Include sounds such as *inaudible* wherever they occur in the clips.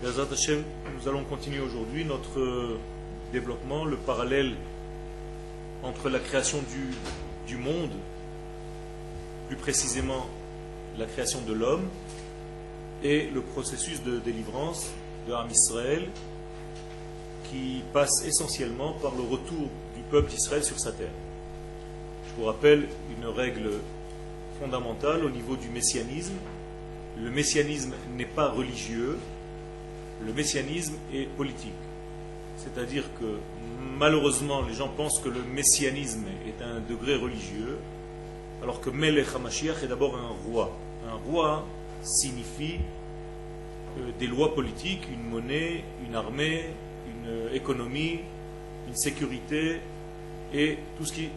Nous allons continuer aujourd'hui notre développement, le parallèle entre la création du, du monde, plus précisément la création de l'homme, et le processus de délivrance de Ham Israël qui passe essentiellement par le retour du peuple d'Israël sur sa terre. Je vous rappelle une règle fondamentale au niveau du messianisme. Le messianisme n'est pas religieux, le messianisme est politique. C'est-à-dire que malheureusement, les gens pensent que le messianisme est un degré religieux, alors que Melech HaMashiach est d'abord un roi. Un roi signifie euh, des lois politiques, une monnaie, une armée, une économie, une sécurité et tout ce qui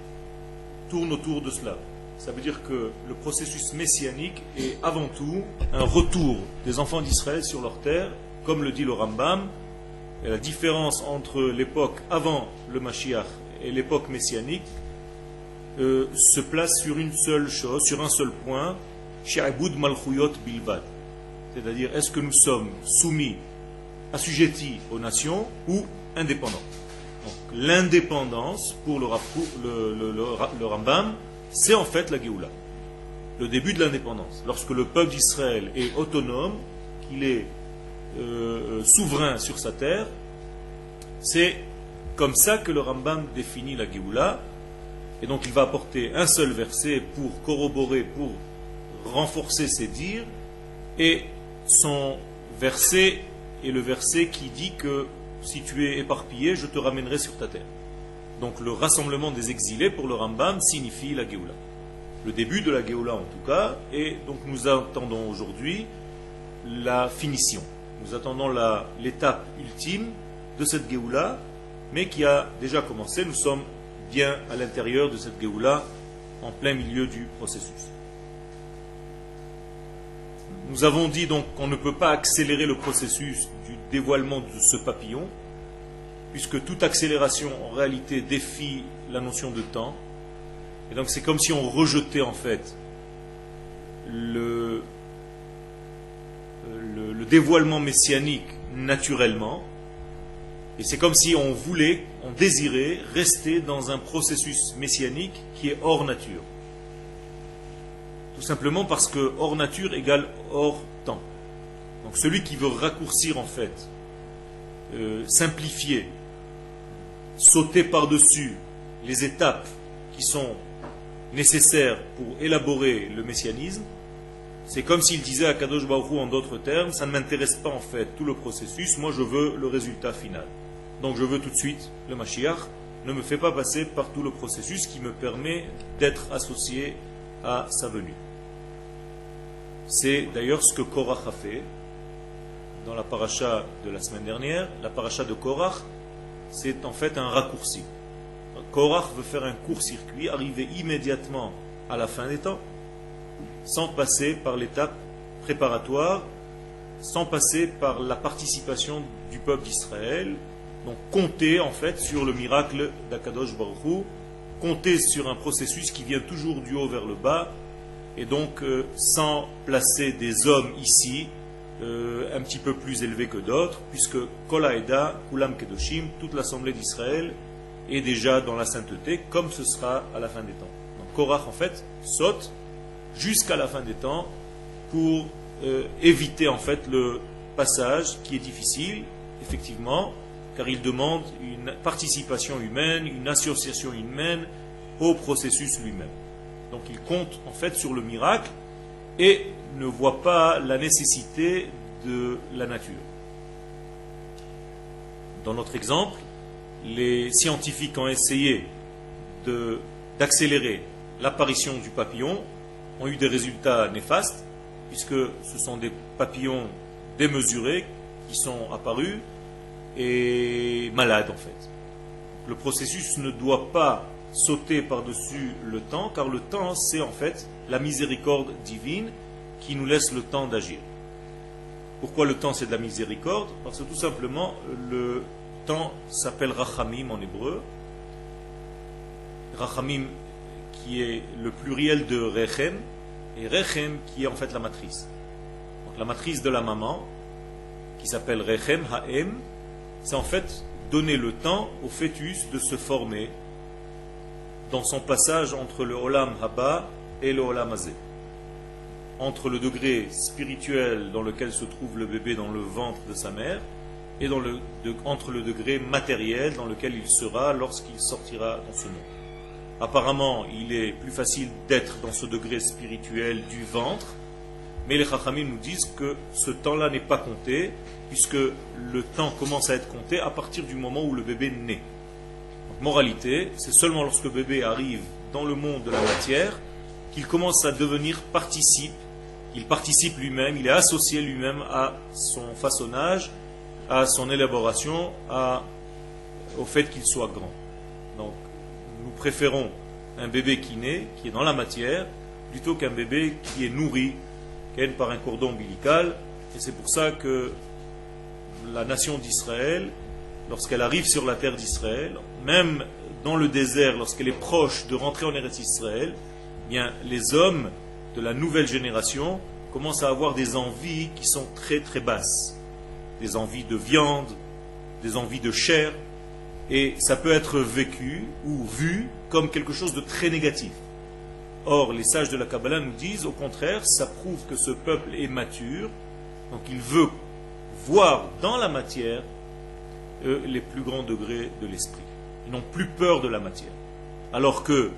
tourne autour de cela. Ça veut dire que le processus messianique est avant tout un retour des enfants d'Israël sur leur terre, comme le dit le Rambam. Et la différence entre l'époque avant le Mashiach et l'époque messianique euh, se place sur une seule chose, sur un seul point, Shi'abud Malchuyot Bilvad. C'est-à-dire, est-ce que nous sommes soumis, assujettis aux nations ou indépendants? L'indépendance pour le, le, Rambam, c'est en fait la Géoula. Le début de l'indépendance. Lorsque le peuple d'Israël est autonome, qu'il est euh, euh, souverain sur sa terre, c'est comme ça que le Rambam définit la Géoula. Et donc il va apporter un seul verset pour corroborer, pour renforcer ses dires. Et son verset est le verset qui dit que si tu es éparpillé, je te ramènerai sur ta terre. Donc le rassemblement des exilés pour le Rambam signifie la Géoula. Le début de la Géoula en tout cas, et donc nous attendons aujourd'hui la finition. Nous attendons l'étape ultime de cette Géoula, mais qui a déjà commencé. Nous sommes bien à l'intérieur de cette Géoula, en plein milieu du processus. Nous avons dit donc qu'on ne peut pas accélérer le processus du dévoilement de ce papillon, puisque toute accélération en réalité défie la notion de temps. Et donc c'est comme si on rejetait en fait le, le, dévoilement messianique naturellement. Et c'est comme si on voulait, on désirait rester dans un processus messianique qui est hors nature. Tout simplement parce que hors nature égale hors temps. Donc celui qui veut raccourcir en fait, euh, simplifier, sauter par-dessus les étapes qui sont nécessaires pour élaborer le messianisme, c'est comme s'il disait à Kadosh Baruch en d'autres termes, ça ne m'intéresse pas en fait tout le processus, moi je veux le résultat final. Donc je veux tout de suite le Mashiach, ne me fais pas passer par tout le processus qui me permet d'être associé à sa venue. C'est d'ailleurs ce que Korach a fait dans la paracha de la semaine dernière. La paracha de Korach, c'est en fait un raccourci. Korach veut faire un court circuit, arriver immédiatement à la fin des temps, sans passer par l'étape préparatoire, sans passer par la participation du peuple d'Israël. Donc compter en fait sur le miracle d'Akadosh Baruch compter sur un processus qui vient toujours du haut vers le bas, et donc euh, sans placer des hommes ici euh, un petit peu plus élevés que d'autres, puisque Kol Kulam Kedoshim, toute l'assemblée d'Israël est déjà dans la sainteté, comme ce sera à la fin des temps. Donc Korach en fait saute jusqu'à la fin des temps pour euh, éviter en fait le passage qui est difficile, effectivement, car il demande une participation humaine, une association humaine au processus lui-même. Donc il compte en fait sur le miracle et ne voit pas la nécessité de la nature. Dans notre exemple, les scientifiques ont essayé d'accélérer l'apparition du papillon, ont eu des résultats néfastes, puisque ce sont des papillons démesurés qui sont apparus et malades en fait. Le processus ne doit pas sauter par-dessus le temps, car le temps, c'est en fait la miséricorde divine qui nous laisse le temps d'agir. Pourquoi le temps, c'est de la miséricorde? Parce que tout simplement, le temps s'appelle Rachamim en hébreu. Rachamim qui est le pluriel de Rechem, et Rechem qui est en fait la matrice. Donc la matrice de la maman, qui s'appelle Rechem Ha'em, c'est en fait donner le temps au fœtus de se former dans son passage entre le Olam Haba et le Olam Azé. Entre le degré spirituel dans lequel se trouve le bébé dans le ventre de sa mère et entre le degré matériel dans lequel il sera lorsqu'il sortira dans ce monde. Apparemment, il est plus facile d'être dans ce degré spirituel du ventre, mais les Chachamim nous disent que ce temps-là n'est pas compté, puisque le temps commence à être compté à partir du moment où le bébé naît. moralité, c'est seulement lorsque le bébé arrive dans le monde de la matière qu'il commence à devenir participe. Il participe lui-même, il est associé lui-même à son façonnage à son élaboration, au fait qu'il soit grand. Préférons un bébé qui naît, qui est dans la matière, plutôt qu'un bébé qui est nourri, par un cordon ombilical. Et c'est pour ça que la nation d'Israël, lorsqu'elle arrive sur la terre d'Israël, même dans le désert, lorsqu'elle est proche de rentrer en Eretz Israël, eh bien, les hommes de la nouvelle génération commencent à avoir des envies qui sont très très basses des envies de viande, des envies de chair, et ça peut être vécu ou vu comme quelque chose de très négatif. Or, les sages de la Kabbalah nous disent, au contraire, ça prouve que ce peuple est mature, donc il veut voir dans la matière les plus grands degrés de l'esprit. Ils n'ont plus peur de la matière. Alors que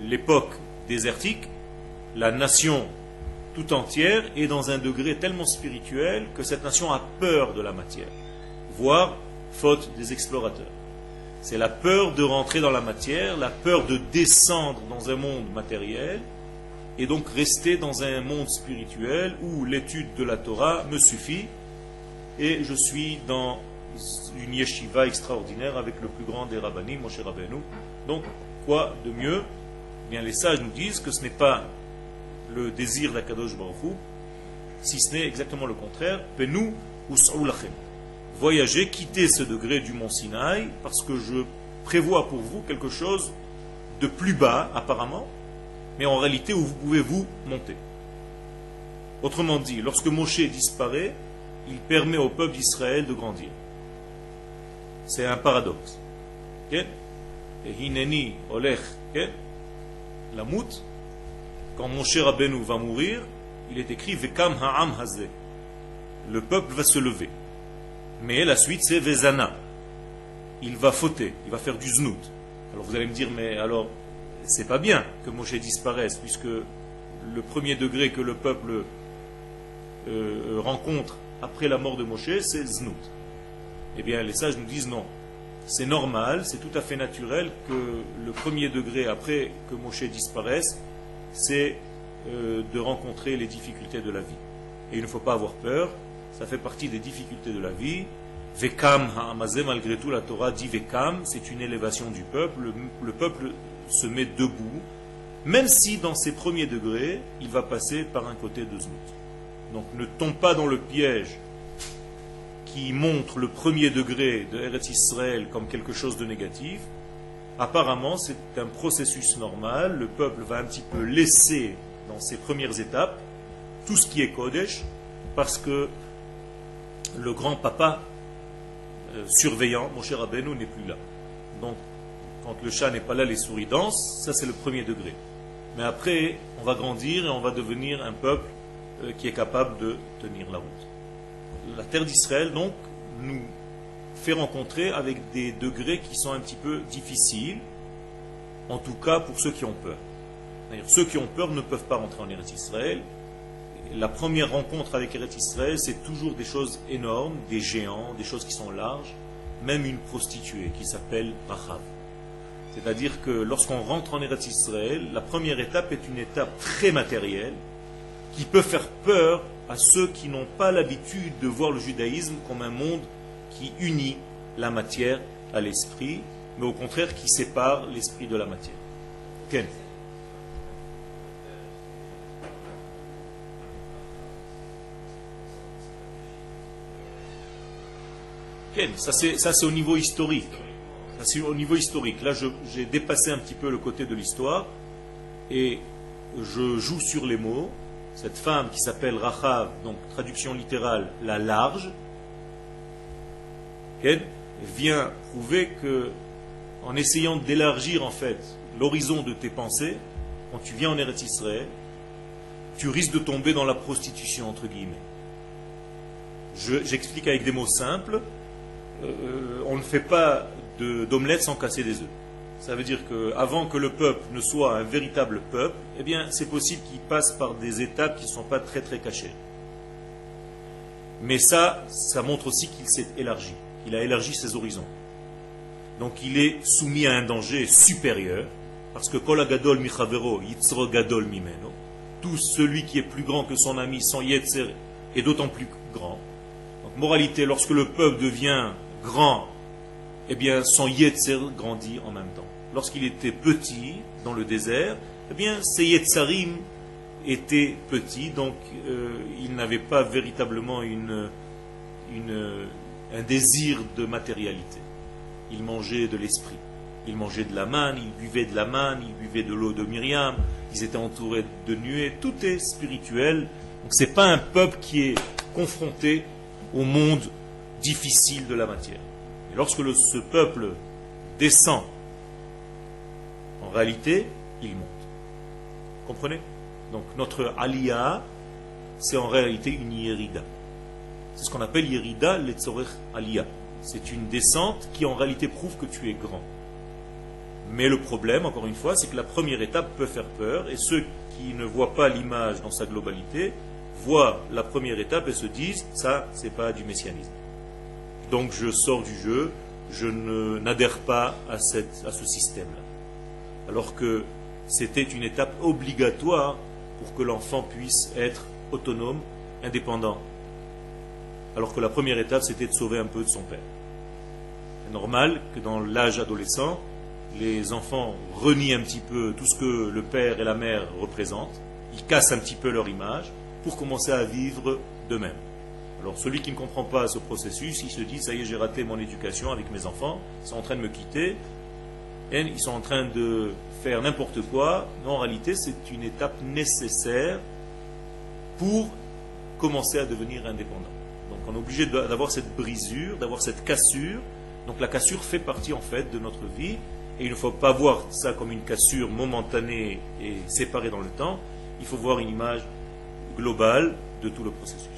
l'époque désertique, la nation tout entière est dans un degré tellement spirituel que cette nation a peur de la matière, voire faute des explorateurs. C'est la peur de rentrer dans la matière, la peur de descendre dans un monde matériel et donc rester dans un monde spirituel où l'étude de la Torah me suffit et je suis dans une yeshiva extraordinaire avec le plus grand des rabbinim, Moshe Rabbeinu. Donc, quoi de mieux? Bien, les sages nous disent que ce n'est pas le désir d'Akadosh Baruch si ce n'est exactement le contraire, Penou ou Voyagez, quittez ce degré du mont Sinaï, parce que je prévois pour vous quelque chose de plus bas, apparemment, mais en réalité où vous pouvez vous monter. Autrement dit, lorsque Moshe disparaît, il permet au peuple d'Israël de grandir. C'est un paradoxe. Hineni la quand Moshe Rabbeinu va mourir, il est écrit Vekam Ha'am. Le peuple va se lever. Mais la suite, c'est Vezana. Il va fauter, il va faire du znout. Alors vous allez me dire, mais alors, c'est pas bien que Moshe disparaisse, puisque le premier degré que le peuple euh, rencontre après la mort de Moshe, c'est znout. Eh bien, les sages nous disent non. C'est normal, c'est tout à fait naturel que le premier degré après que Moshe disparaisse, c'est euh, de rencontrer les difficultés de la vie. Et il ne faut pas avoir peur, ça fait partie des difficultés de la vie. Vekam ha'amazé, malgré tout, la Torah dit Vekam, c'est une élévation du peuple. Le, peuple se met debout, même si dans ses premiers degrés, il va passer par un côté de Zmout. Donc ne tombe pas dans le piège qui montre le premier degré de Eretz Israël comme quelque chose de négatif, Apparemment, c'est un processus normal. Le peuple va un petit peu laisser dans ses premières étapes tout ce qui est Kodesh, parce que le grand papa euh, surveillant, mon cher Abeno, n'est plus là. Donc, quand le chat n'est pas là, les souris dansent, ça c'est le premier degré. Mais après, on va grandir et on va devenir un peuple euh, qui est capable de tenir la route. La terre d'Israël, donc, nous fait rencontrer avec des degrés qui sont un petit peu difficiles, en tout cas pour ceux qui ont peur. D'ailleurs, ceux qui ont peur ne peuvent pas rentrer en Eretz Israël. La première rencontre avec Eretz Israël, c'est toujours des choses énormes, des géants, des choses qui sont larges, même une prostituée qui s'appelle Rachav. C'est-à-dire que lorsqu'on rentre en Eretz Israël, la première étape est une étape très matérielle qui peut faire peur à ceux qui n'ont pas l'habitude de voir le judaïsme comme un monde qui unit la matière à l'esprit, mais au contraire qui sépare l'esprit de la matière. Ken ça c'est au niveau historique. C'est au niveau historique. Là, j'ai dépassé un petit peu le côté de l'histoire et je joue sur les mots cette femme qui s'appelle Rachav, donc traduction littérale, la large, vient prouver que en essayant d'élargir en fait l'horizon de tes pensées, quand tu viens en Eretz Israël, tu risques de tomber dans la prostitution entre guillemets. J'explique avec des mots simples. Euh, on ne fait pas d'omelette sans casser des œufs. Ça veut dire qu'avant que le peuple ne soit un véritable peuple, eh bien, c'est possible qu'il passe par des étapes qui ne sont pas très très cachées. Mais ça, ça montre aussi qu'il s'est élargi. Il a élargi ses horizons. Donc il est soumis à un danger supérieur, parce que Kol Gadol Michavero, Yitzro Gadol Mimeno, tout celui qui est plus grand que son ami, son Yetzer, est d'autant plus grand. Donc moralité, lorsque le peuple devient grand, eh bien son Yetzer grandit en même temps lorsqu'il était petit dans le désert, eh bien, ses Yetzarim étaient petits, donc euh, il n'avait pas véritablement une, un désir de matérialité. Il mangeait de l'esprit. Il mangeait de la manne, il buvait de la manne, il buvait de l'eau de Myriam, ils étaient entourés de nuées, tout est spirituel. Donc ce n'est pas un peuple qui est confronté au monde difficile de la matière. Et lorsque ce peuple descend en réalité, il monte. Comprenez? Donc notre aliyah, c'est en réalité une yerida. C'est ce qu'on appelle yerida letzorech aliyah. C'est une descente qui en réalité prouve que tu es grand. Mais le problème, encore une fois, c'est que la première étape peut faire peur et ceux qui ne voient pas l'image dans sa globalité voient la première étape et se disent ça, c'est pas du messianisme. Donc je sors du jeu, je n'adhère pas à, ce système-là alors que c'était une étape obligatoire pour que l'enfant puisse être autonome, indépendant. Alors que la première étape, c'était de sauver un peu de son père. C'est normal que dans l'âge adolescent, les enfants renient un petit peu tout ce que le père et la mère représentent, ils cassent un petit peu leur image pour commencer à vivre d'eux-mêmes. Alors celui qui ne comprend pas ce processus, il se dit, ça y est, j'ai raté mon éducation avec mes enfants, ils sont en train de me quitter, ils sont en train de faire n'importe quoi. Non, en réalité, c'est une étape nécessaire pour commencer à devenir indépendant. Donc on est obligé d'avoir cette brisure, d'avoir cette cassure. Donc la cassure fait partie en fait de notre vie. Et il ne faut pas voir ça comme une cassure momentanée et séparée dans le temps. Il faut voir une image globale de tout le processus.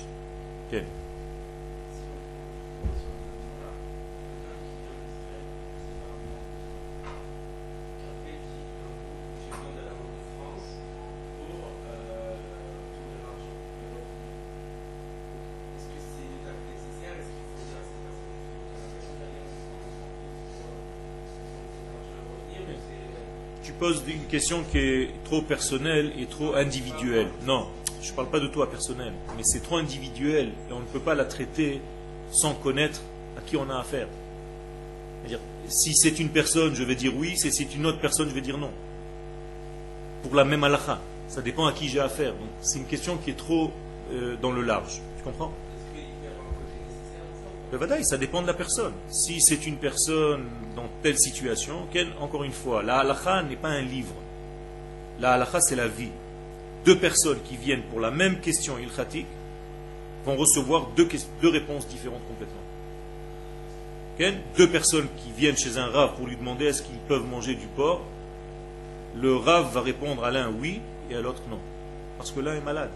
Pose une question qui est trop personnelle et trop individuelle. Non, je ne parle pas de toi personnel, mais c'est trop individuel et on ne peut pas la traiter sans connaître à qui on a affaire. -dire, si c'est une personne, je vais dire oui, si c'est une autre personne, je vais dire non. Pour la même halakha, ça dépend à qui j'ai affaire. C'est une question qui est trop euh, dans le large. Tu comprends? Ça dépend de la personne. Si c'est une personne dans telle situation, encore une fois, la halakha n'est pas un livre. La halakha, c'est la vie. Deux personnes qui viennent pour la même question ilkhatique vont recevoir deux, deux réponses différentes complètement. Deux personnes qui viennent chez un rave pour lui demander est-ce qu'ils peuvent manger du porc, le rave va répondre à l'un oui et à l'autre non. Parce que l'un est malade.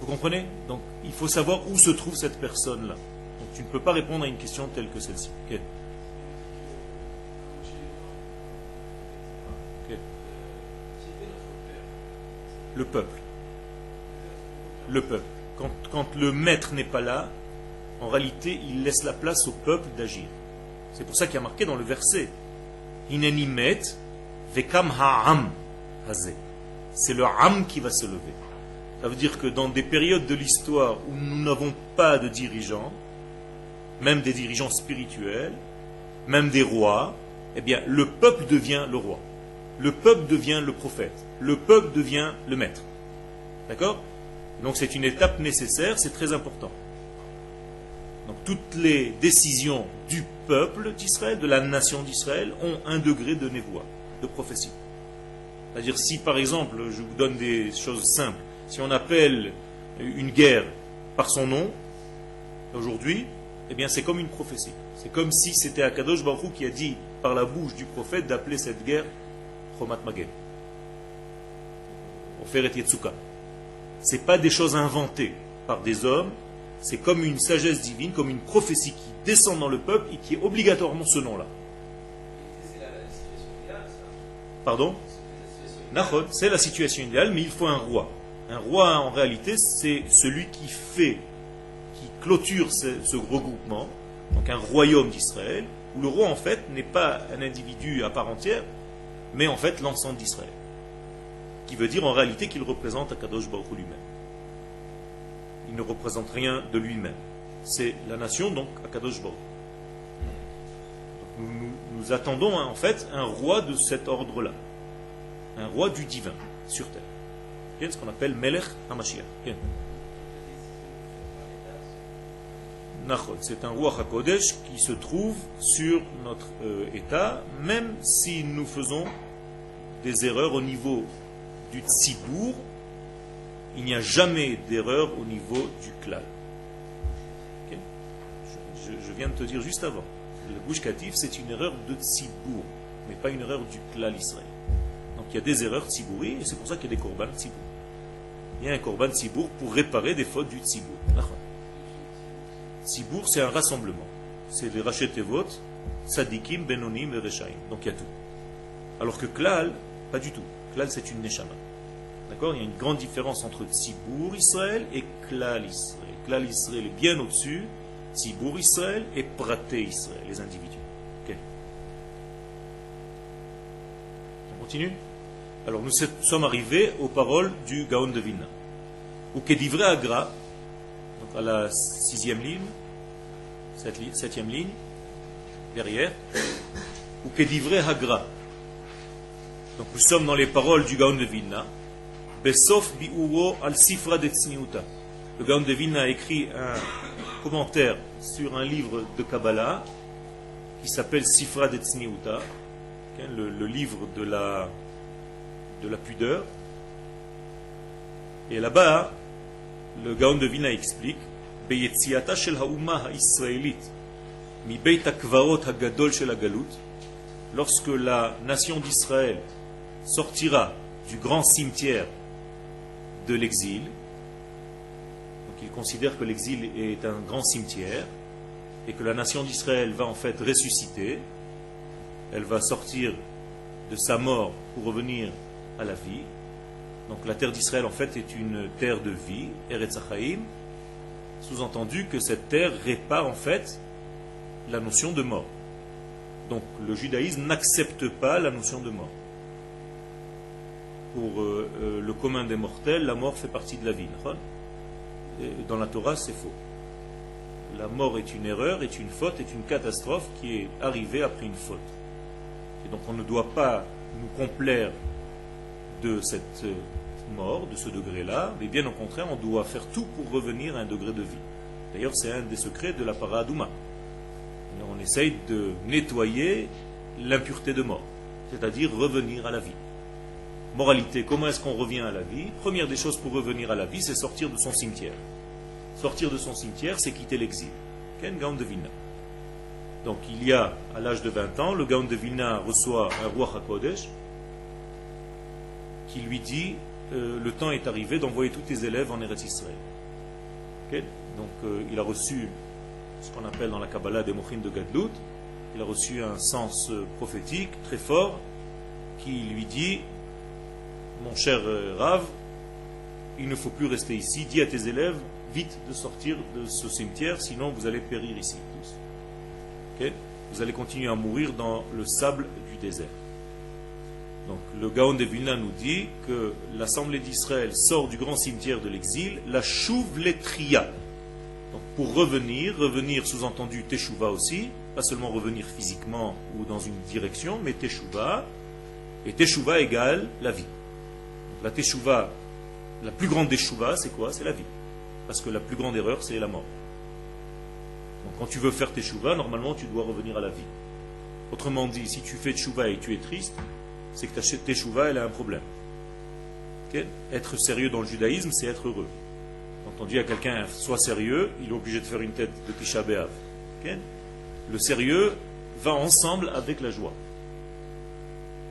Vous comprenez? Donc il faut savoir où se trouve cette personne-là. Donc tu ne peux pas répondre à une question telle que celle-ci. Le peuple. Le peuple. Quand, le maître n'est pas là, en réalité, il laisse la place au peuple d'agir. C'est pour ça qu'il y a marqué dans le verset Inenimet vekam ha'am C'est le ham qui va se lever. Ça veut dire que dans des périodes de l'histoire où nous n'avons pas de dirigeants, même des dirigeants spirituels, même des rois, eh bien, le peuple devient le roi. Le peuple devient le prophète. Le peuple devient le maître. D'accord? Donc c'est une étape nécessaire, c'est très important. Donc toutes les décisions du peuple d'Israël, de la nation d'Israël, ont un degré de névoie, de prophétie. C'est-à-dire si par exemple, je vous donne des choses simples, si on appelle une guerre par son nom, aujourd'hui, eh bien c'est comme une prophétie. C'est comme si c'était Akadosh Baruch qui a dit par la bouche du prophète d'appeler cette guerre Chomat Magen. Oferet Yetsuka. Ce pas des choses inventées par des hommes, c'est comme une sagesse divine, comme une prophétie qui descend dans le peuple et qui est obligatoirement ce nom-là. Pardon? C'est la situation idéale, mais il faut un roi. Un roi, en réalité, c'est celui qui fait, qui clôture ce, regroupement, donc un royaume d'Israël, où le roi, en fait, n'est pas un individu à part entière, mais en fait l'ensemble d'Israël. Qui veut dire en réalité qu'il représente Akadosh Baruch lui-même. Il ne représente rien de lui-même. C'est la nation, donc Akadosh Baruch. Nous, attendons en fait un roi de cet ordre-là. Un roi du divin sur terre ce qu'on appelle Melech HaMashiach. C'est un roi HaKodesh qui se trouve sur notre euh, état, même si nous faisons des erreurs au niveau du Tzibour, il n'y a jamais d'erreur au niveau du klal. Je, viens de te dire juste avant, le bouche Katif, c'est une erreur de Tzibour, mais pas une erreur du klal Israël. Donc il y a des erreurs Tzibouri, et c'est pour ça qu'il y a des korban Tzibour il y a un korban tzibour pour réparer des fautes du tzibour. Tzibour, c'est un rassemblement. C'est les rachetevot, sadikim, benonim et rechaim. Donc il y a tout. Alors que klal, pas du tout. Klal, c'est une neshama. D'accord? Il y a une grande différence entre tzibour Israël et klal Israël. Klal Israël est bien au-dessus. Tzibour Israël et praté Israël, les individus. Ok? On continue? Alors nous sommes arrivés aux paroles du Gaon de Vilna. Ou Kedivre Agra, donc à la sixième ligne, septième ligne, derrière, ou Kedivre Hagra. Donc nous sommes dans les paroles du Gaon de Vilna. Besof bi'uro al sifra de Le Gaon de Vilna a écrit un commentaire sur un livre de Kabbalah qui s'appelle Sifra de le livre de la de la pudeur. Et là-bas, le Gaon de Vina explique lorsque la nation d'Israël sortira du grand cimetière de l'exil, donc il considère que l'exil est un grand cimetière et que la nation d'Israël va en fait ressusciter, elle va sortir de sa mort pour revenir à la vie. Donc la terre d'Israël en fait est une terre de vie, Eretz sous-entendu que cette terre répare en fait la notion de mort. Donc le judaïsme n'accepte pas la notion de mort. Pour euh, euh, le commun des mortels, la mort fait partie de la vie. Dans la Torah, c'est faux. La mort est une erreur, est une faute, est une catastrophe qui est arrivée après une faute. Et donc on ne doit pas nous complaire de cette euh, mort, de ce degré-là, mais bien au contraire, on doit faire tout pour revenir à un degré de vie. D'ailleurs, c'est un des secrets de la paradouma. On essaye de nettoyer l'impureté de mort, c'est-à-dire revenir à la vie. Moralité, comment est-ce qu'on revient à la vie? Première des choses pour revenir à la vie, c'est sortir de son cimetière. Sortir de son cimetière, c'est quitter l'exil. Ken Gaon. Donc il y a, à l'âge de 20 ans, le Gaon de reçoit un roi HaKodesh, qui lui dit euh, le temps est arrivé d'envoyer tous tes élèves en Eretz Israël. Donc euh, il a reçu ce qu'on appelle dans la Kabbalah des Mochin de Gadlut. Il a reçu un sens euh, prophétique très fort qui lui dit Mon cher Rav, il ne faut plus rester ici. Dis à tes élèves vite de sortir de ce cimetière, sinon vous allez périr ici tous. Vous allez continuer à mourir dans le sable du désert. Donc le Gaon de Vilna nous dit que l'Assemblée d'Israël sort du grand cimetière de l'exil, la chouve tria. Donc pour revenir, revenir sous-entendu teshuva aussi, pas seulement revenir physiquement ou dans une direction, mais teshuva. Et teshuva égale la vie. La teshuva, la plus grande des c'est quoi? C'est la vie. Parce que la plus grande erreur, c'est la mort. Donc quand tu veux faire teshuva, normalement tu dois revenir à la vie. Autrement dit, si tu fais teshuva et tu es triste, c'est que ta teshuva, elle a un problème. Être sérieux dans le judaïsme, c'est être heureux. Quand on dit à quelqu'un sois sérieux, il est obligé de faire une tête de Tisha B'Av. Le sérieux va ensemble avec la joie.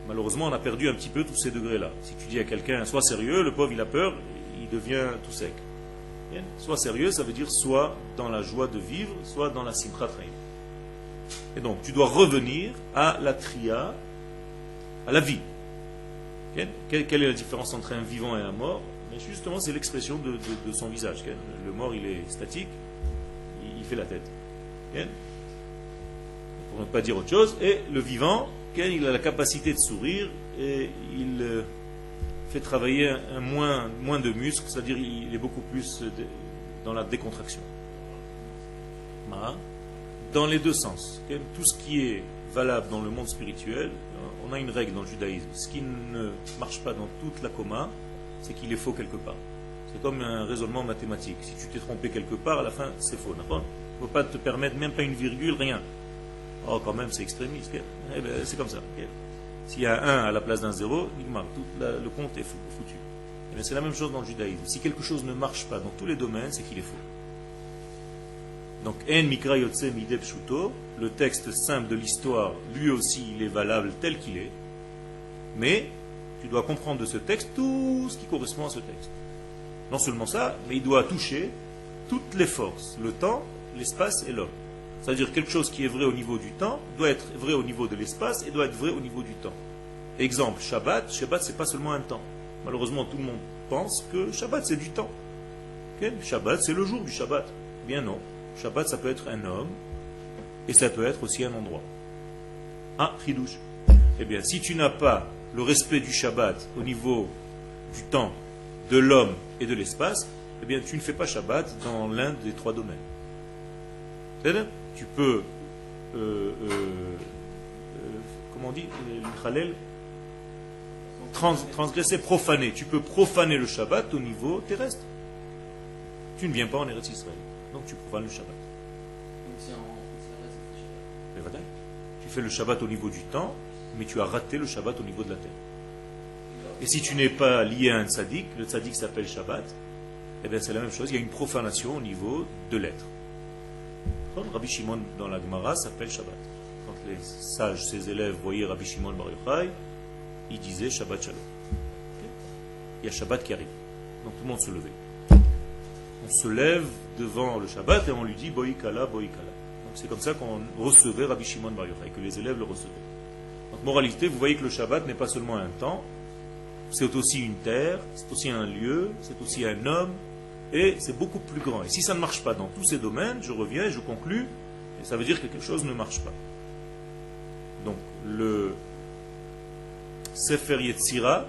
Malheureusement, on a perdu un petit peu tous ces degrés-là. Si tu dis à quelqu'un sois sérieux, le pauvre il a peur, il devient tout sec. Sois sérieux, ça veut dire soit dans la joie de vivre, soit dans la simchat Et donc, tu dois revenir à la tria, à la vie. Quelle, est la différence entre un vivant et un mort? Mais Justement, c'est l'expression de, son visage. Le mort, il est statique, il, fait la tête. Pour ne pas dire autre chose. Et le vivant, il a la capacité de sourire et il euh, fait travailler un moins, de muscles, c'est-à-dire il est beaucoup plus dans la décontraction. Dans les deux sens. Tout ce qui est valable dans le monde spirituel, on a une règle dans le judaïsme. Ce qui ne marche pas dans toute la coma, c'est qu'il est faux quelque part. C'est comme un raisonnement mathématique. Si tu t'es trompé quelque part, à la fin, c'est faux. Il ne faut pas te permettre même pas une virgule, rien. Oh, quand même, c'est extrémiste. Eh ben, c'est comme ça. S'il y a un 1 à la place d'un 0, tout le compte est foutu. Eh c'est la même chose dans le judaïsme. Si quelque chose ne marche pas dans tous les domaines, c'est qu'il est faux. Donc, En Mikra Yotse Mideb Shuto, le texte simple de l'histoire, lui aussi, il est valable tel qu'il est. Mais tu dois comprendre de ce texte tout ce qui correspond à ce texte. Non seulement ça, mais il doit toucher toutes les forces, le temps, l'espace et l'homme. C'est-à-dire quelque chose qui est vrai au niveau du temps doit être vrai au niveau de l'espace et doit être vrai au niveau du temps. Exemple, Shabbat. Shabbat, c'est pas seulement un temps. Malheureusement, tout le monde pense que Shabbat, c'est du temps. Shabbat, c'est le jour du Shabbat. Bien non. Shabbat, ça peut être un homme et ça peut être aussi un endroit. Ah, Hidouche. Eh bien, si tu n'as pas le respect du Shabbat au niveau du temps, de l'homme et de l'espace, eh bien, tu ne fais pas Shabbat dans l'un des trois domaines tu peux, euh, euh, euh, comment on dit, transgresser, profaner. Tu peux profaner le Shabbat au niveau terrestre. Tu ne viens pas en Eretz Israël. Donc tu profanes le Shabbat. Tu fais le Shabbat au niveau du temps, mais tu as raté le Shabbat au niveau de la terre. Et si tu n'es pas lié à un tzaddik, le tzaddik s'appelle Shabbat, eh bien c'est la même chose, il y a une profanation au niveau de l'être. Rabbi Shimon dans la Gemara s'appelle Shabbat. Quand les sages, ses élèves, voyaient Rabbi Shimon Bar Yochai, ils disaient Shabbat Shalom. Il y a Shabbat qui arrive. Donc tout le monde se levait. On se lève devant le Shabbat et on lui dit Boïkala, Boïkala. Donc c'est comme ça qu'on recevait Rabbi Shimon Bar Yochai, que les élèves le recevaient. Donc moralité, vous voyez que le Shabbat n'est pas seulement un temps, c'est aussi une terre, c'est aussi un lieu, c'est aussi un homme, et c'est beaucoup plus grand. Et si ça ne marche pas dans tous ces domaines, je reviens et je conclus, et ça veut dire que quelque chose ne marche pas. Donc, le Sefer Yetzira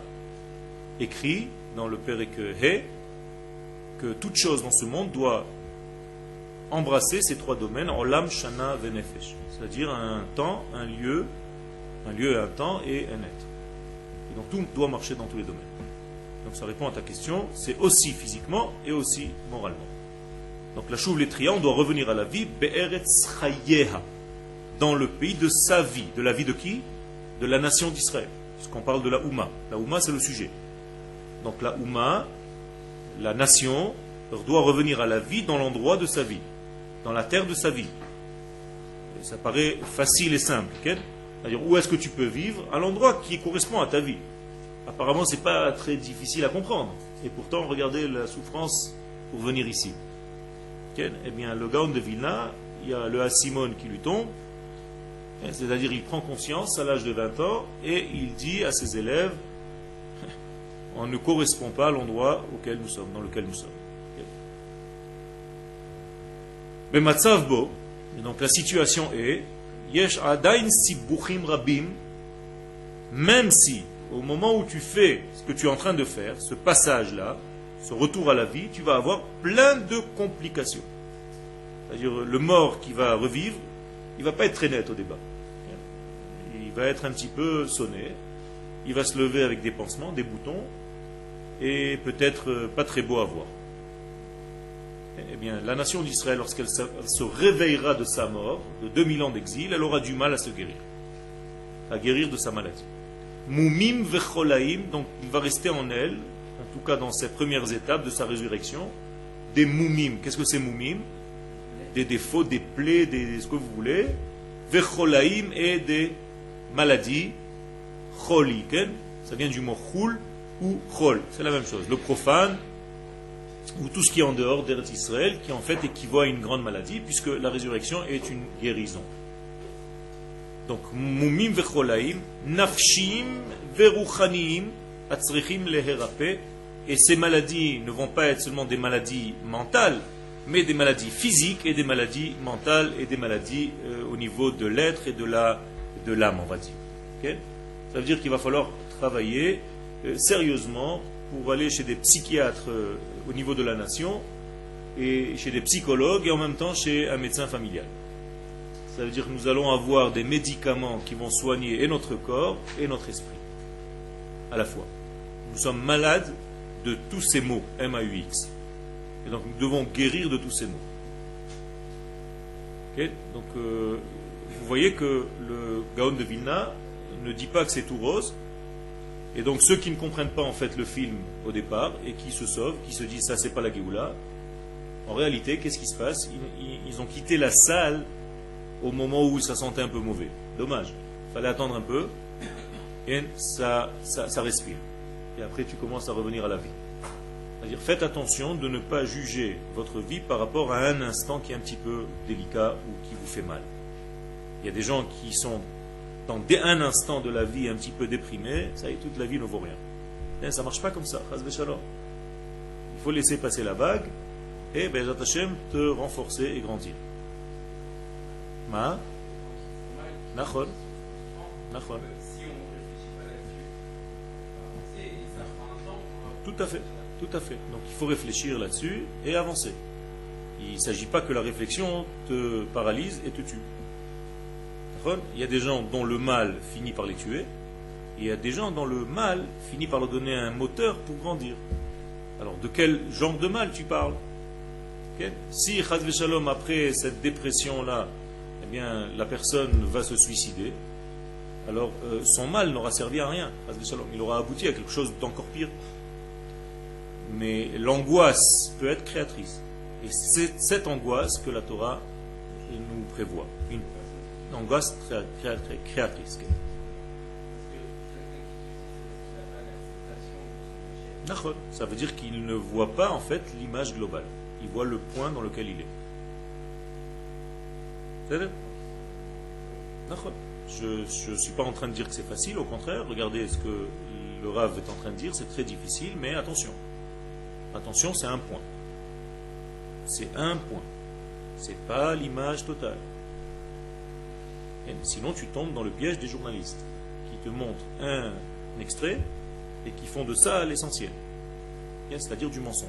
écrit dans le Perek He que toute chose dans ce monde doit embrasser ces trois domaines, Olam, Shana, Venefesh. C'est-à-dire un temps, un lieu, un lieu, un temps et un être. Et donc tout doit marcher dans tous les domaines. Donc ça répond à ta question, c'est aussi physiquement et aussi moralement. Donc la chouve letria, on doit revenir à la vie, Be'eretz dans le pays de sa vie. De la vie de qui? De la nation d'Israël. Puisqu'on parle de la Ouma. La Ouma, c'est le sujet. Donc la Ouma, la nation, doit revenir à la vie dans l'endroit de sa vie, dans la terre de sa vie. ça paraît facile et simple. C'est-à-dire, où est-ce que tu peux vivre? À l'endroit qui correspond à ta vie. Apparemment, ce n'est pas très difficile à comprendre. Et pourtant, regardez la souffrance pour venir ici. Eh bien, le Gaon de Vilna, il y a le Hasimon qui lui tombe, hein, c'est-à-dire il prend conscience à l'âge de 20 ans et il dit à ses élèves *laughs* on ne correspond pas à l'endroit nous sommes, dans lequel nous sommes. Mais Matzavbo, donc la situation est Yesh Adain Rabim, même si au moment où tu fais ce que tu es en train de faire, ce passage-là, ce retour à la vie, tu vas avoir plein de complications. C'est-à-dire le mort qui va revivre, il ne va pas être très net au débat. Il va être un petit peu sonné, il va se lever avec des pansements, des boutons, et peut-être pas très beau à voir. Eh bien, la nation d'Israël, lorsqu'elle se réveillera de sa mort, de 2000 ans d'exil, elle aura du mal à se guérir, à guérir de sa maladie. Mumim vecholaim, donc il va rester en elle, en tout cas dans ces premières étapes de sa résurrection, des mumim. Qu'est-ce que c'est mumim Des défauts, des plaies, des, ce que vous voulez. Vecholaim et des maladies. Choli, ça vient du mot chul ou chol, c'est la même chose. Le profane, ou tout ce qui est en dehors d'Eretz Israël, qui en fait équivaut à une grande maladie, puisque la résurrection est une guérison. Donc, mumim vecholaim, nafshim veruchanim, atzrichim leherape, et ces maladies ne vont pas être seulement des maladies mentales, mais des maladies physiques et des maladies mentales et des maladies euh, au niveau de l'être et de la de l'âme, on va dire. Ça veut dire qu'il va falloir travailler euh, sérieusement pour aller chez des psychiatres euh, au niveau de la nation et chez des psychologues et en même temps chez un médecin familial. Ça veut dire que nous allons avoir des médicaments qui vont soigner et notre corps et notre esprit à la fois. Nous sommes malades de tous ces mots, M-A-U-X. Et donc nous devons guérir de tous ces mots. donc euh, vous voyez que le Gaon de Vilna ne dit pas que c'est tout rose. Et donc ceux qui ne comprennent pas en fait le film au départ et qui se sauvent, qui se disent ça c'est pas la Géoula, en réalité qu'est-ce qui se passe? Ils ont quitté la salle au moment où ça sentait un peu mauvais. Dommage. Il fallait attendre un peu et ça, ça, respire. Et après, tu commences à revenir à la vie. C'est-à-dire, faites attention de ne pas juger votre vie par rapport à un instant qui est un petit peu délicat ou qui vous fait mal. Il y a des gens qui sont dans un instant de la vie un petit peu déprimés, ça y est, toute la vie ne vaut rien. ça ne marche pas comme ça. Il faut laisser passer la vague et ben, te renforcer et grandir. Ma? Nachon? Nachon. Tout à fait, tout à fait. Donc il faut réfléchir là-dessus et avancer. Il ne s'agit pas que la réflexion te paralyse et te tue. Il y a des gens dont le mal finit par les tuer, et il y a des gens dont le mal finit par leur donner un moteur pour grandir. Alors de quel genre de mal tu parles? Si Si Shalom, après cette dépression-là, eh bien, la personne va se suicider, alors euh, son mal n'aura servi à rien. Il aura abouti à quelque chose d'encore pire. Mais l'angoisse peut être créatrice. Et c'est cette angoisse que la Torah nous prévoit. Une angoisse créatrice. Ça veut dire qu'il ne voit pas en fait l'image globale. Il voit le point dans lequel il est. Je ne suis pas en train de dire que c'est facile, au contraire, regardez ce que le Rav est en train de dire, c'est très difficile, mais attention. Attention, c'est un point. C'est un point. C'est pas l'image totale. sinon, tu tombes dans le piège des journalistes qui te montrent un extrait et qui font de ça l'essentiel. C'est-à-dire du mensonge.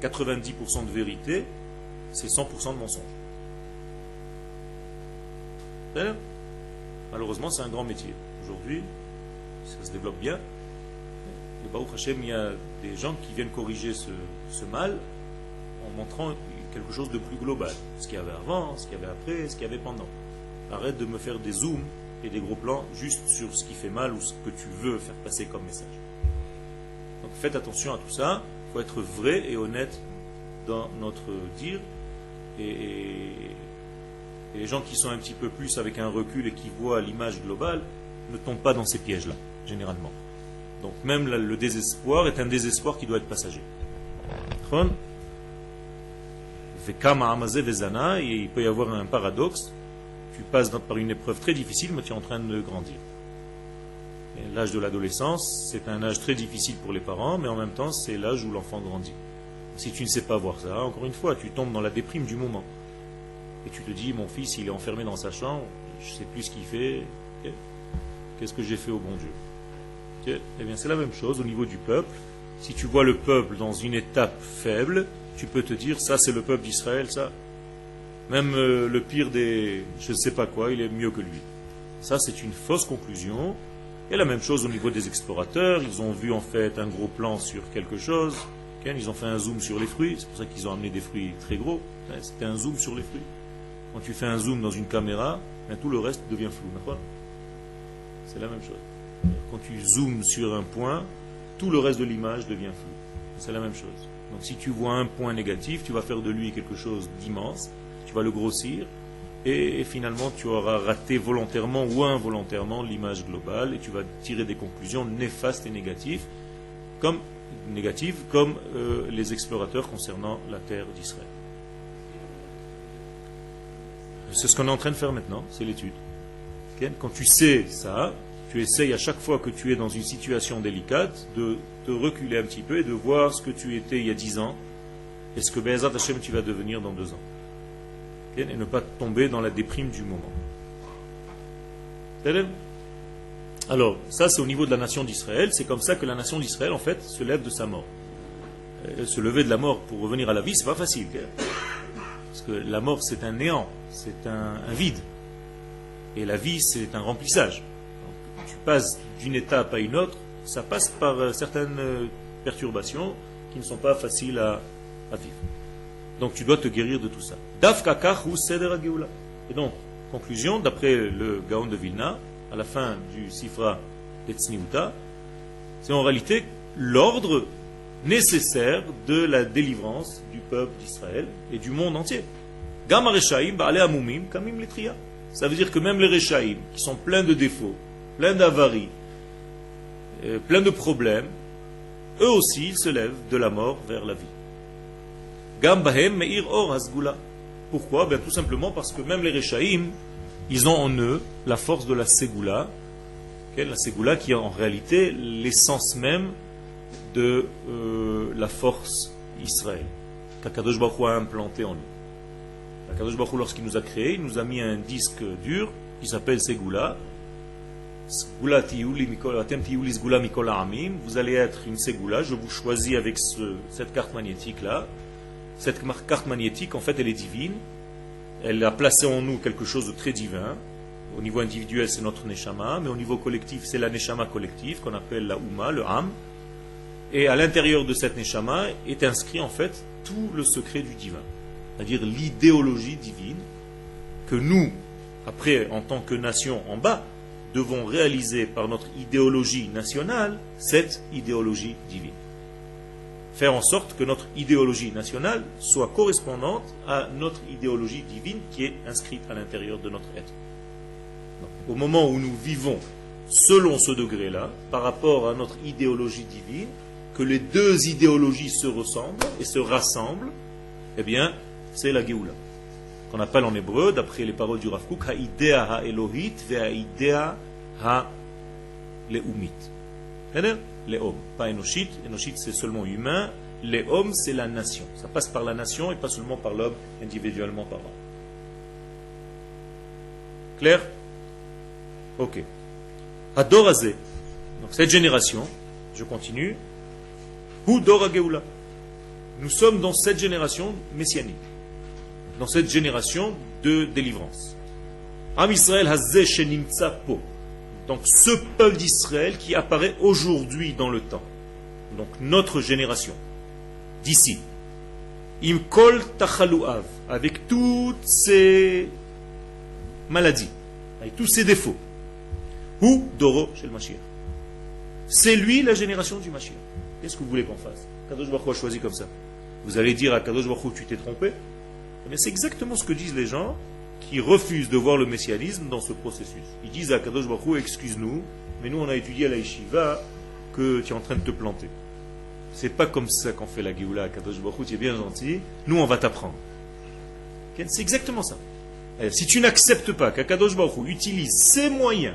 90% de vérité, c'est 100% de mensonge. Malheureusement, c'est un grand métier. Aujourd'hui, ça se développe bien. Et Baruch Hashem, il y a des gens qui viennent corriger ce, mal en montrant quelque chose de plus global. Ce qu'il y avait avant, ce qu'il y avait après, ce qu'il y avait pendant. Arrête de me faire des zooms et des gros plans juste sur ce qui fait mal ou ce que tu veux faire passer comme message. Donc faites attention à tout ça. Il faut être vrai et honnête dans notre dire. et et les gens qui sont un petit peu plus avec un recul et qui voient l'image globale ne tombent pas dans ces pièges-là, généralement. Donc même le désespoir est un désespoir qui doit être passager. Et il peut y avoir un paradoxe. Tu passes par une épreuve très difficile, mais tu es en train de grandir. L'âge de l'adolescence, c'est un âge très difficile pour les parents, mais en même temps, c'est l'âge où l'enfant grandit. Si tu ne sais pas voir ça, encore une fois, tu tombes dans la déprime du moment et tu te dis, mon fils, il est enfermé dans sa chambre, je ne sais plus ce qu'il fait, qu'est-ce que j'ai fait au bon Dieu Eh bien, c'est la même chose au niveau du peuple. Si tu vois le peuple dans une étape faible, tu peux te dire, ça c'est le peuple d'Israël, ça. Même euh, le pire des je ne sais pas quoi, il est mieux que lui. Ça, c'est une fausse conclusion. Et la même chose au niveau des explorateurs, ils ont vu en fait un gros plan sur quelque chose, ils ont fait un zoom sur les fruits, c'est pour ça qu'ils ont amené des fruits très gros, c'était un zoom sur les fruits. Quand tu fais un zoom dans une caméra, ben, tout le reste devient flou. C'est la même chose. Quand tu zoomes sur un point, tout le reste de l'image devient flou. C'est la même chose. Donc si tu vois un point négatif, tu vas faire de lui quelque chose d'immense, tu vas le grossir, et, finalement tu auras raté volontairement ou involontairement l'image globale, et tu vas tirer des conclusions néfastes et négatives, comme, négatives, comme euh, les explorateurs concernant la terre d'Israël. C'est ce qu'on est en train de faire maintenant, c'est l'étude. Quand tu sais ça, tu essayes à chaque fois que tu es dans une situation délicate de te reculer un petit peu et de voir ce que tu étais il y a dix ans et ce que tu vas devenir dans deux ans. Et ne pas tomber dans la déprime du moment. Alors, ça c'est au niveau de la nation d'Israël. C'est comme ça que la nation d'Israël, en fait, se lève de sa mort. Euh, se lever de la mort pour revenir à la vie, c'est pas facile. Parce que la mort, c'est un néant, c'est un, vide. Et la vie, c'est un remplissage. tu passes d'une étape à une autre, ça passe par euh, certaines euh, perturbations qui ne sont pas faciles à, vivre. Donc tu dois te guérir de tout ça. Et donc, conclusion, d'après le Gaon de Vilna, à la fin du Sifra d'Etzniuta, c'est en réalité l'ordre nécessaire de la délivrance du peuple d'Israël et du monde entier. Ça veut dire que même les Rechaïm, qui sont pleins de défauts, pleins d'avaries, euh, pleins de problèmes, eux aussi ils se lèvent de la mort vers la vie. Pourquoi? Ben, Tout simplement parce que même les Rechaïm, ils ont en eux la force de la Ségoula, la Ségoula qui est en réalité l'essence même de euh, la force Israël, qu'Akadosh Baruch a implanté en nous. Akadosh Baruch lorsqu'il nous a créé, il nous a mis un disque dur qui s'appelle Ségoula. Vous allez être une Ségoula, je vous choisis avec cette carte magnétique-là. Cette carte magnétique, en fait, elle est divine. Elle a placé en nous quelque chose de très divin. Au niveau individuel, c'est notre Neshama, mais au niveau collectif, c'est la Neshama collective qu'on appelle la Ouma, le Ham. Et à l'intérieur de cette Neshama est inscrit en fait tout le secret du divin, c'est-à-dire l'idéologie divine que nous, après, en tant que nation en bas, devons réaliser par notre idéologie nationale cette idéologie divine. Faire en sorte que notre idéologie nationale soit correspondante à notre idéologie divine qui est inscrite à l'intérieur de notre être. au moment où nous vivons selon ce degré-là, par rapport à notre idéologie divine, que les deux idéologies se ressemblent et se rassemblent, eh bien, c'est la Géoula. Qu'on appelle en hébreu, d'après les paroles du Rav Kook, Ha'idea ha'elohit ve'ha'idea ha'leumit. Les hommes, pas Enoshit. Enoshit, c'est seulement humain. Les hommes, c'est la nation. Ça passe par la nation et pas seulement par l'homme, individuellement parlant. Clair? Ok. Adorazé. Donc cette génération, je continue, nous sommes dans cette génération messianique, dans cette génération de délivrance. Am Israël. Donc ce peuple d'Israël qui apparaît aujourd'hui dans le temps. Donc notre génération. D'ici. Imkol tachaluav. Avec toutes ses maladies. Avec tous ses défauts. Ou Doro Mashiach? C'est lui la génération du Mashiach. Qu'est-ce que vous voulez qu'on fasse Kadosh Baruch a choisi comme ça. Vous allez dire à Kadosh Baruch tu t'es trompé Mais c'est exactement ce que disent les gens qui refusent de voir le messianisme dans ce processus. Ils disent à Kadosh Baruch excuse-nous, mais nous on a étudié à la Yeshiva que tu es en train de te planter. C'est pas comme ça qu'on fait la Géoula à Kadosh Baruch tu es bien gentil, nous on va t'apprendre. C'est exactement ça. Eh, si tu n'acceptes pas qu'Akadosh Baruch utilise ses moyens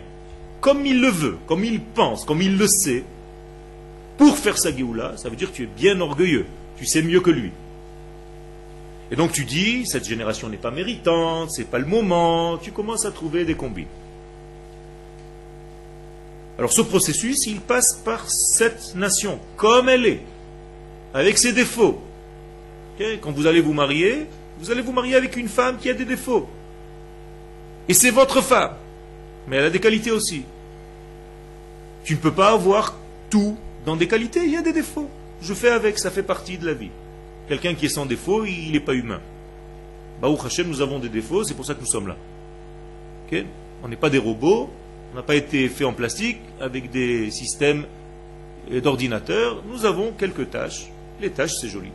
comme il le veut, comme il pense, comme il le sait, pour faire sa Géoula, ça veut dire que tu es bien orgueilleux. Tu sais mieux que lui. Et donc tu dis, cette génération n'est pas méritante, c'est pas le moment, tu commences à trouver des combines. Alors ce processus, il passe par cette nation, comme elle est, avec ses défauts. Quand vous allez vous marier, vous allez vous marier avec une femme qui a des défauts. Et c'est votre femme. Mais elle a des qualités aussi. Tu ne peux pas avoir tout dans des qualités, il y a des défauts. Je fais avec, ça fait partie de la vie. Quelqu'un qui est sans défaut, il n'est pas humain. Baou Hashem, nous avons des défauts, c'est pour ça que nous sommes là. On n'est pas des robots, On n'a pas été fait en plastique avec des systèmes d'ordinateur. Nous avons quelques tâches. Les tâches, c'est joli.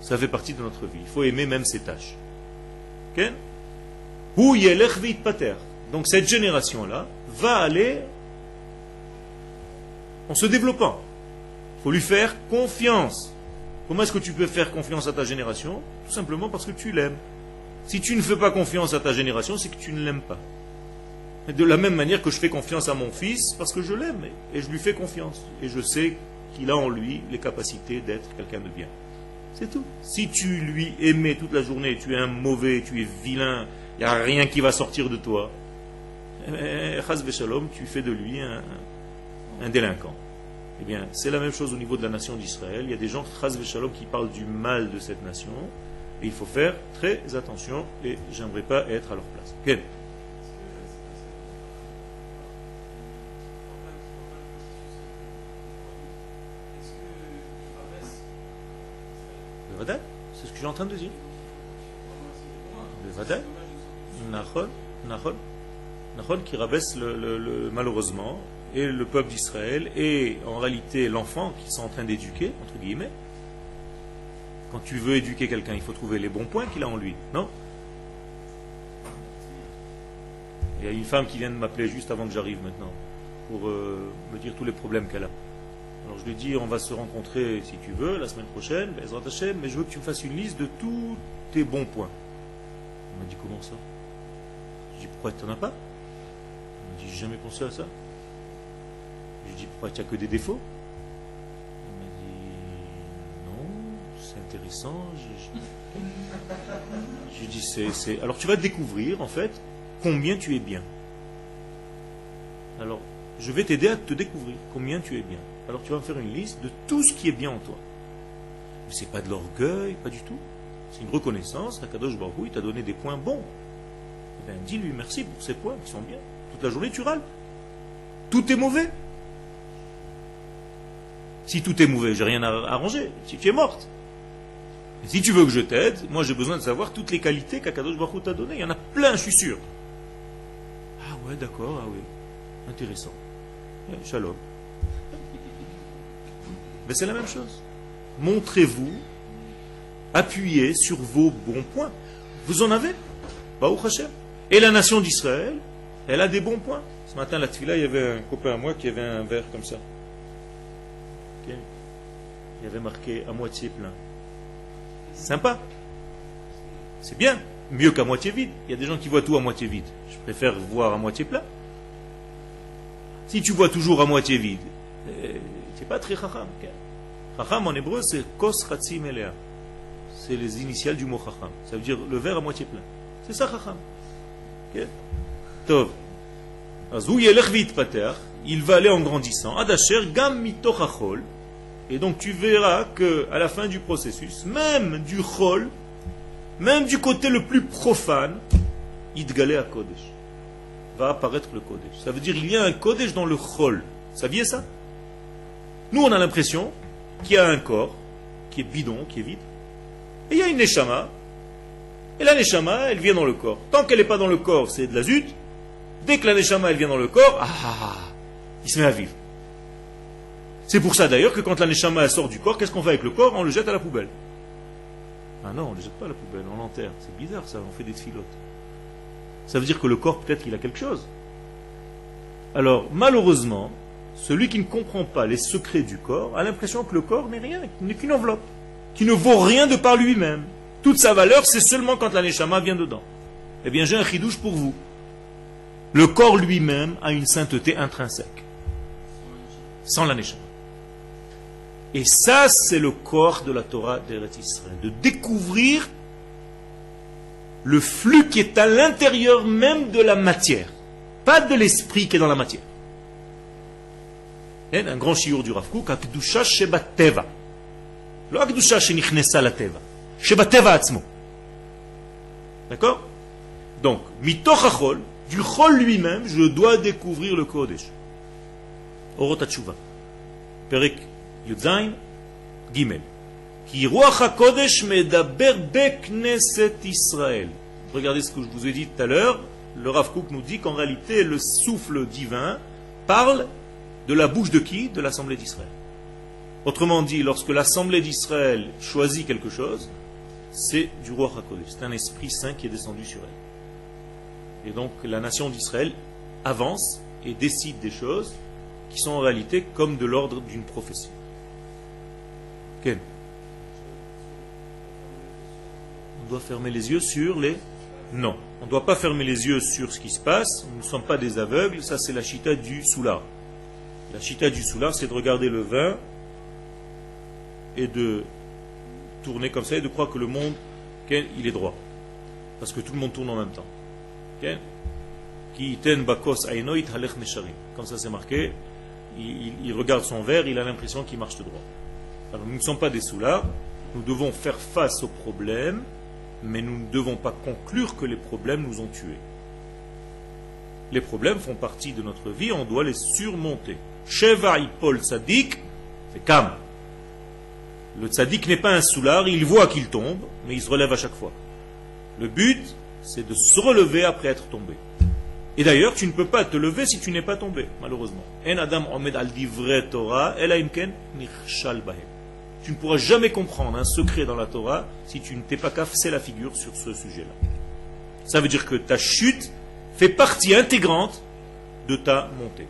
Ça fait partie de notre vie. Il faut aimer même ces tâches. Donc cette génération-là va aller en se développant. Il faut lui faire confiance. Comment est-ce que tu peux faire confiance à ta génération? Tout simplement parce que tu l'aimes. Si tu ne fais pas confiance à ta génération, c'est que tu ne l'aimes pas. de la même manière que je fais confiance à mon fils, parce que je l'aime, et je lui fais confiance. Et je sais qu'il a en lui les capacités d'être quelqu'un de bien. C'est tout. Si tu lui aimais toute la journée, tu es un mauvais, tu es vilain, il n'y a rien qui va sortir de toi, eh, tu fais de lui un délinquant. Eh bien, c'est la même chose au niveau de la nation d'Israël. Il y a des gens, qui parlent du mal de cette nation. Et il faut faire très attention. Et j'aimerais pas être à leur place. Quel C'est ce que suis en train de dire. Le Vadaï Nahon, Nahon, Nahon qui rabaisse le, malheureusement et le peuple d'Israël et en réalité l'enfant qu'ils sont en train d'éduquer, entre guillemets. Quand tu veux éduquer quelqu'un, il faut trouver les bons points qu'il a en lui, non? Il y a une femme qui vient de m'appeler juste avant que j'arrive maintenant pour euh, me dire tous les problèmes qu'elle a. Alors je lui dis, on va se rencontrer si tu veux la semaine prochaine, mais je veux que tu me fasses une liste de tous tes bons points. Elle m'a dit, comment ça? Je dis, pourquoi tu n'en as pas? Elle m'a dit, j'ai jamais pensé à ça. Je lui dis, pourquoi tu n'as que des défauts? Elle m'a dit, non, c'est intéressant. Je, lui *laughs* dis, c'est... Alors tu vas découvrir, en fait, combien tu es bien. Alors, je vais t'aider à te découvrir combien tu es bien. Alors tu vas me faire une liste de tout ce qui est bien en toi. Mais ce n'est pas de l'orgueil, pas du tout. C'est une reconnaissance. Kadosh Baruch il t'a donné des points bons. Eh bien, dis-lui merci pour ces points qui sont bien. Toute la journée, tu râles. Tout est mauvais. Si tout est mauvais, j'ai rien à arranger. Si tu es morte. si tu veux que je t'aide, moi j'ai besoin de savoir toutes les qualités qu'Akadosh Baruch t'a données. Il y en a plein, je suis sûr. Ah ouais, d'accord, ah oui. Intéressant. Eh, shalom. Mais c'est la même chose. Montrez-vous, appuyez sur vos bons points. Vous en avez? Et la nation d'Israël, elle a des bons points. Ce matin, la tfila, il y avait un copain à moi qui avait un verre comme ça. Il y avait marqué à moitié plein. Sympa. C'est bien. Mieux qu'à moitié vide. Il y a des gens qui voient tout à moitié vide. Je préfère voir à moitié plein. Si tu vois toujours à moitié vide, c'est pas très chacham. Chacham en hébreu, c'est kos chatzim elea. C'est les initiales du mot chacham. Ça veut dire le verre à moitié plein. C'est ça chacham. Tov. Il va aller en grandissant. Adasher gam mitochachol. Et donc tu verras que à la fin du processus, même du chol, même du côté le plus profane, idgalé à Kodesh. Va apparaître le Kodesh. Ça veut dire il y a un Kodesh dans le chol. Saviez ça? Nous on a l'impression qu'il y a un corps qui est bidon, qui est vide. Et il y a une neshama. Et la neshama, elle vient dans le corps. Tant qu'elle n'est pas dans le corps, c'est de la zut. Dès que la neshama, elle vient dans le corps, ah, il se met à vivre. C'est pour ça d'ailleurs que quand la neshama sort du corps, qu'est-ce qu'on fait avec le corps? On le jette à la poubelle. Ah non, on ne le jette pas à la poubelle, on l'enterre. C'est bizarre ça, on fait des filotes. Ça veut dire que le corps, peut-être qu'il a quelque chose. Alors, malheureusement, celui qui ne comprend pas les secrets du corps a l'impression que le corps n'est rien, n'est qu'une enveloppe, qui ne vaut rien de par lui-même. Toute sa valeur, c'est seulement quand la neshama vient dedans. Eh bien, j'ai un chidouche pour vous. Le corps lui-même a une sainteté intrinsèque. Sans la neshama. Et ça, c'est le corps de la Torah d'Eretz Israël. De découvrir le flux qui est à l'intérieur même de la matière. Pas de l'esprit qui est dans la matière. Un grand chiour du Rav Kook, Akdusha Sheba Teva. לא הקדושה שנכנסה לטבע, שבטבע עצמו. D'accord Donc, מתוך החול, du chol lui-même, je dois découvrir le Kodesh. Orot HaTshuva. Perek י"ז, ג' כי רוח הקודש מדבר בכנסת ישראל. Regardez ce que je vous ai dit tout à l'heure. le Rav Kook nous dit qu'en réalité, le souffle divin parle de la bouche de qui De l'Assemblée d'Israël. Autrement dit, lorsque l'Assemblée d'Israël choisit quelque chose, c'est du roi HaKodesh. C'est un esprit saint qui est descendu sur elle. Et donc la nation d'Israël avance et décide des choses qui sont en réalité comme de l'ordre d'une prophétie. On doit fermer les yeux sur les... Non, on ne doit pas fermer les yeux sur ce qui se passe. Nous ne sommes pas des aveugles. Ça, c'est la chita du soulard. La chita du soulard, c'est de regarder le vin et de tourner comme ça et de croire que le monde, il est droit. Parce que tout le monde tourne en même temps. Comme ça c'est marqué, il, regarde son verre, il a l'impression qu'il marche droit. Alors nous ne sommes pas des soulards, nous devons faire face aux problèmes, mais nous ne devons pas conclure que les problèmes nous ont tués. Les problèmes font partie de notre vie, on doit les surmonter. Sheva Paul Sadik, c'est Kam. Le tzaddik n'est pas un soulard, il voit qu'il tombe, mais il se relève à chaque fois. Le but, c'est de se relever après être tombé. Et d'ailleurs, tu ne peux pas te lever si tu n'es pas tombé, malheureusement. En Adam al Torah, Tu ne pourras jamais comprendre un secret dans la Torah si tu ne t'es pas cassé la figure sur ce sujet-là. Ça veut dire que ta chute fait partie intégrante de ta montée.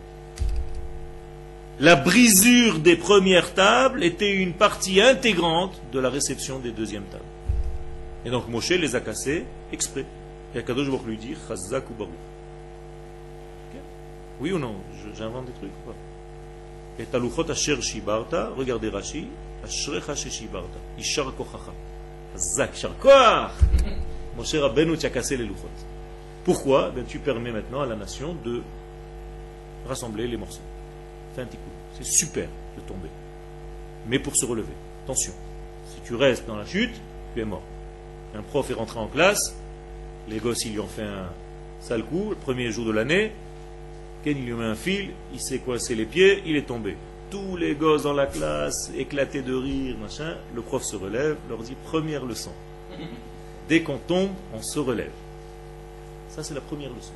La brisure des premières tables était une partie intégrante de la réception des deuxièmes tables. Et donc Moshe les a cassés exprès. Et Akadosh Baruch lui dit Chazak ou Baruch. Oui ou non? J'invente des trucs ou pas? Et taluchot asher shibarta, regardez Rashi, Rabbeinu, tu as cassé les. Pourquoi ben, Tu permets maintenant à la nation de rassembler les morceaux? Fais un petit coup. C'est super de tomber. Mais pour se relever, attention. Si tu restes dans la chute, tu es mort. Un prof est rentré en classe, les gosses ils lui ont fait un sale coup, le premier jour de l'année, Ken il lui met un fil, il s'est coincé les pieds, il est tombé. Tous les gosses dans la classe éclatés de rire, machin, le prof se relève, leur dit première leçon. Dès qu'on tombe, on se relève. Ça c'est la première leçon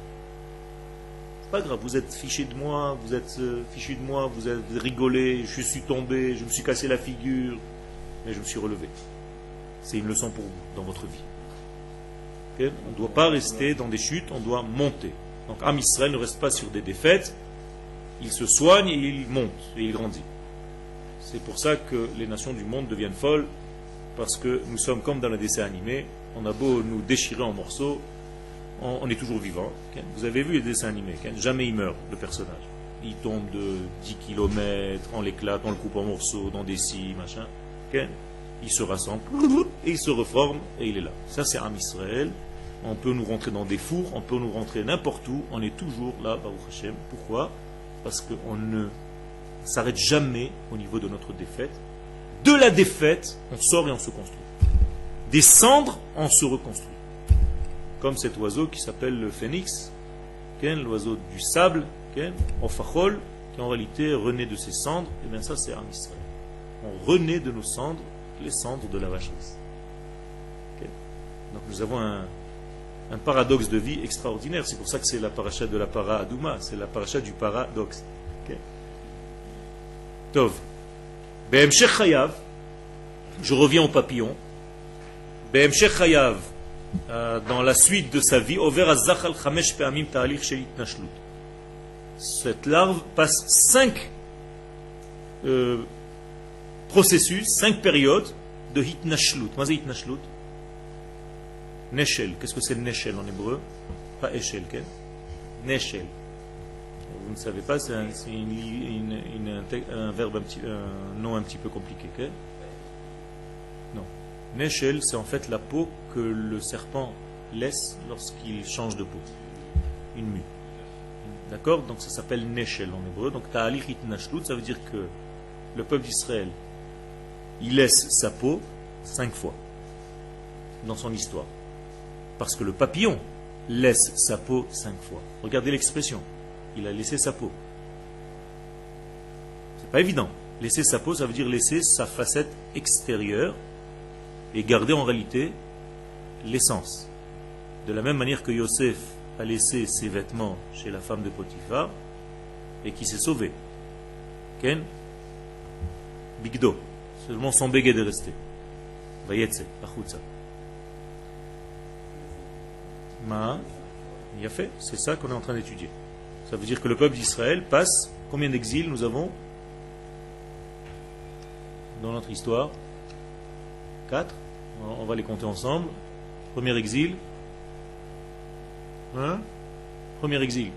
pas grave, vous êtes fiché de moi, vous êtes euh, fichu de moi, vous êtes rigolé, je suis tombé, je me suis cassé la figure, mais je me suis relevé. C'est une leçon pour vous dans votre vie. on ne doit pas rester dans des chutes, on doit monter. Donc Am Israël ne reste pas sur des défaites, il se soigne et il monte et il grandit. C'est pour ça que les nations du monde deviennent folles, parce que nous sommes comme dans le dessin animé, on a beau nous déchirer en morceaux, on, est toujours vivant. Vous avez vu les dessins animés, jamais il meurt, le personnage. Il tombe de 10 km, on l'éclate, on le coupe en morceaux, dans des scies, machin. Il se rassemble, et il se reforme, et il est là. Ça, c'est Am Israël. On peut nous rentrer dans des fours, on peut nous rentrer n'importe où, on est toujours là, Baruch Hashem. Pourquoi? Parce qu'on ne s'arrête jamais au niveau de notre défaite. De la défaite, on sort et on se construit. Des cendres, on se reconstruit comme cet oiseau qui s'appelle le phénix, l'oiseau du sable, Ofachol, qui en réalité renaît de ses cendres, et bien ça c'est un Israël. On renaît de nos cendres, les cendres de la vacheresse. Donc nous avons un, paradoxe de vie extraordinaire. C'est pour ça que c'est la paracha de la para Adouma, c'est la paracha du paradoxe. Tov. Chayav, je reviens au papillon. Euh, dans la suite de sa vie, cette larve passe cinq euh, processus, cinq périodes de hitnashlut. Neshel. Qu'est-ce que c'est neshel en hébreu? Pas eshel, quel Neshel. Vous ne savez pas, c'est un, verbe un, nom un petit peu compliqué. Non. Neshel, c'est en fait la peau que le serpent laisse lorsqu'il change de peau. Une mue. D'accord? Donc ça s'appelle Neshel en hébreu. Donc Ta'alich Itnashlut, ça veut dire que le peuple d'Israël, il laisse sa peau cinq fois dans son histoire. Parce que le papillon laisse sa peau cinq fois. Regardez l'expression. Il a laissé sa peau. C'est pas évident. Laisser sa peau, ça veut dire laisser sa facette extérieure et garder en réalité l'essence. De la même manière que Yosef a laissé ses vêtements chez la femme de Potiphar et qui s'est sauvé. Ken Bigdo. Seulement son béguet est resté. Vayetse, achutza. Ma, il a fait, c'est ça qu'on est en train d'étudier. Ça veut dire que le peuple d'Israël passe, combien d'exils nous avons dans notre histoire? Quatre. On va les compter ensemble. Premier exil. Hein? Premier exil.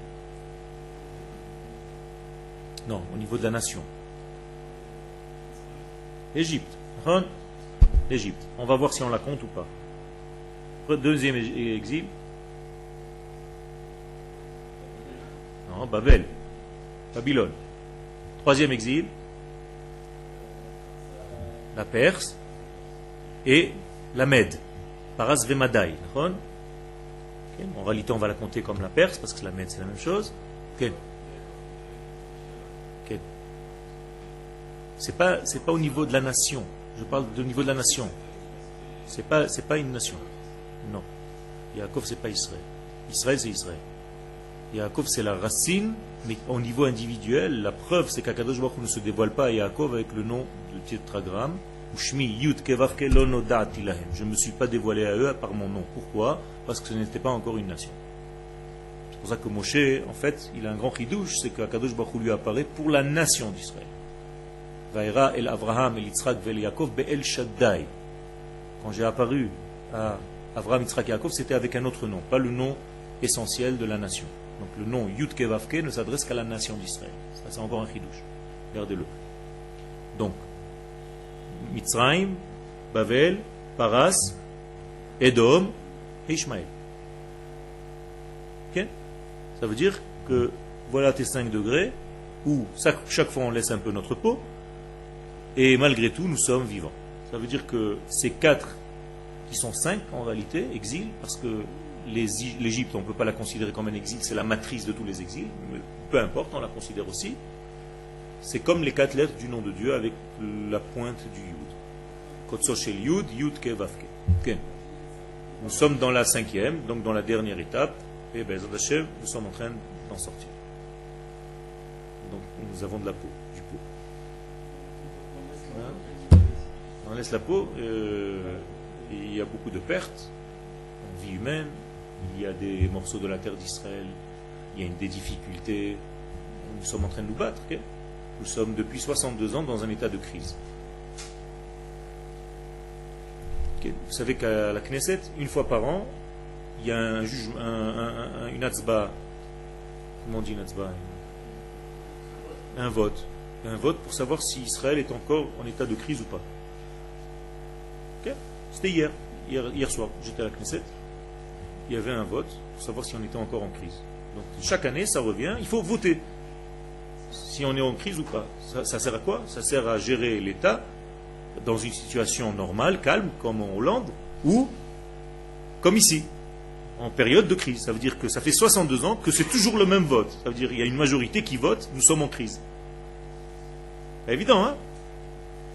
Non, au niveau de la nation. Égypte. Hein? L'Égypte. On va voir si on la compte ou pas. Deuxième exil. Non, Babel. Babylone. Troisième exil. La Perse. Et la Mède. Paras Vemadai. En réalité, on va la compter comme la Perse, parce que la Mède, c'est la même chose. C'est pas, c'est pas au niveau de la nation. Je parle du niveau de la nation. C'est pas, pas une nation. Non. Yaakov, c'est pas Israël. Israël, c'est Israël. Yaakov, c'est la racine, mais au niveau individuel, la preuve, c'est qu'Akadosh Baruch ne se dévoile pas à Yaakov avec le nom de tétragramme. Je ne me suis pas dévoilé à eux par mon nom. Pourquoi? Parce que ce n'était pas encore une nation. C'est pour ça que Moshe, en fait, il a un grand chidouche, c'est qu'Akadosh Baruch lui apparaît pour la nation d'Israël. Vaïra el Avraham el Yitzhak vel Yaakov be'el Shaddai. Quand j'ai apparu à Avraham, Yitzhak et Yaakov, c'était avec un autre nom, pas le nom essentiel de la nation. Donc le nom Yud Kevavke ne s'adresse qu'à la nation d'Israël. Ça, c'est encore un chidouche. Regardez-le. Donc, Mitzrayim, Bavel, Paras, Edom et Ishmaël. Ça veut dire que voilà tes 5 degrés où chaque fois on laisse un peu notre peau et malgré tout nous sommes vivants. Ça veut dire que ces quatre qui sont cinq en réalité, exil, parce que l'Égypte, on ne peut pas la considérer comme un exil, c'est la matrice de tous les exils, mais peu importe, on la considère aussi. C'est comme les quatre lettres du nom de Dieu avec la pointe du Yud. Kotsoshel Yud, Yud Kevavke. Nous sommes dans la cinquième, donc dans la dernière étape, et ben, nous sommes en train d'en sortir. Donc nous avons de la peau, du pot. Hein? On laisse la peau, euh, il y a beaucoup de pertes en vie humaine, il y a des morceaux de la terre d'Israël, il y a des difficultés, nous sommes en train de nous battre. Nous sommes depuis 62 ans dans un état de crise. Vous savez qu'à la Knesset, une fois par an, il y a un, une atzba, comment on dit une atzba? Un vote. Un vote pour savoir si Israël est encore en état de crise ou pas. C'était hier, hier, soir, j'étais à la Knesset, il y avait un vote pour savoir si on était encore en crise. Donc chaque année, ça revient, il faut voter si on est en crise ou pas. Ça, sert à quoi? Ça sert à gérer l'État dans une situation normale, calme, comme en Hollande, ou comme ici, en période de crise. Ça veut dire que ça fait 62 ans que c'est toujours le même vote. Ça veut dire qu'il y a une majorité qui vote, nous sommes en crise. Évident, hein?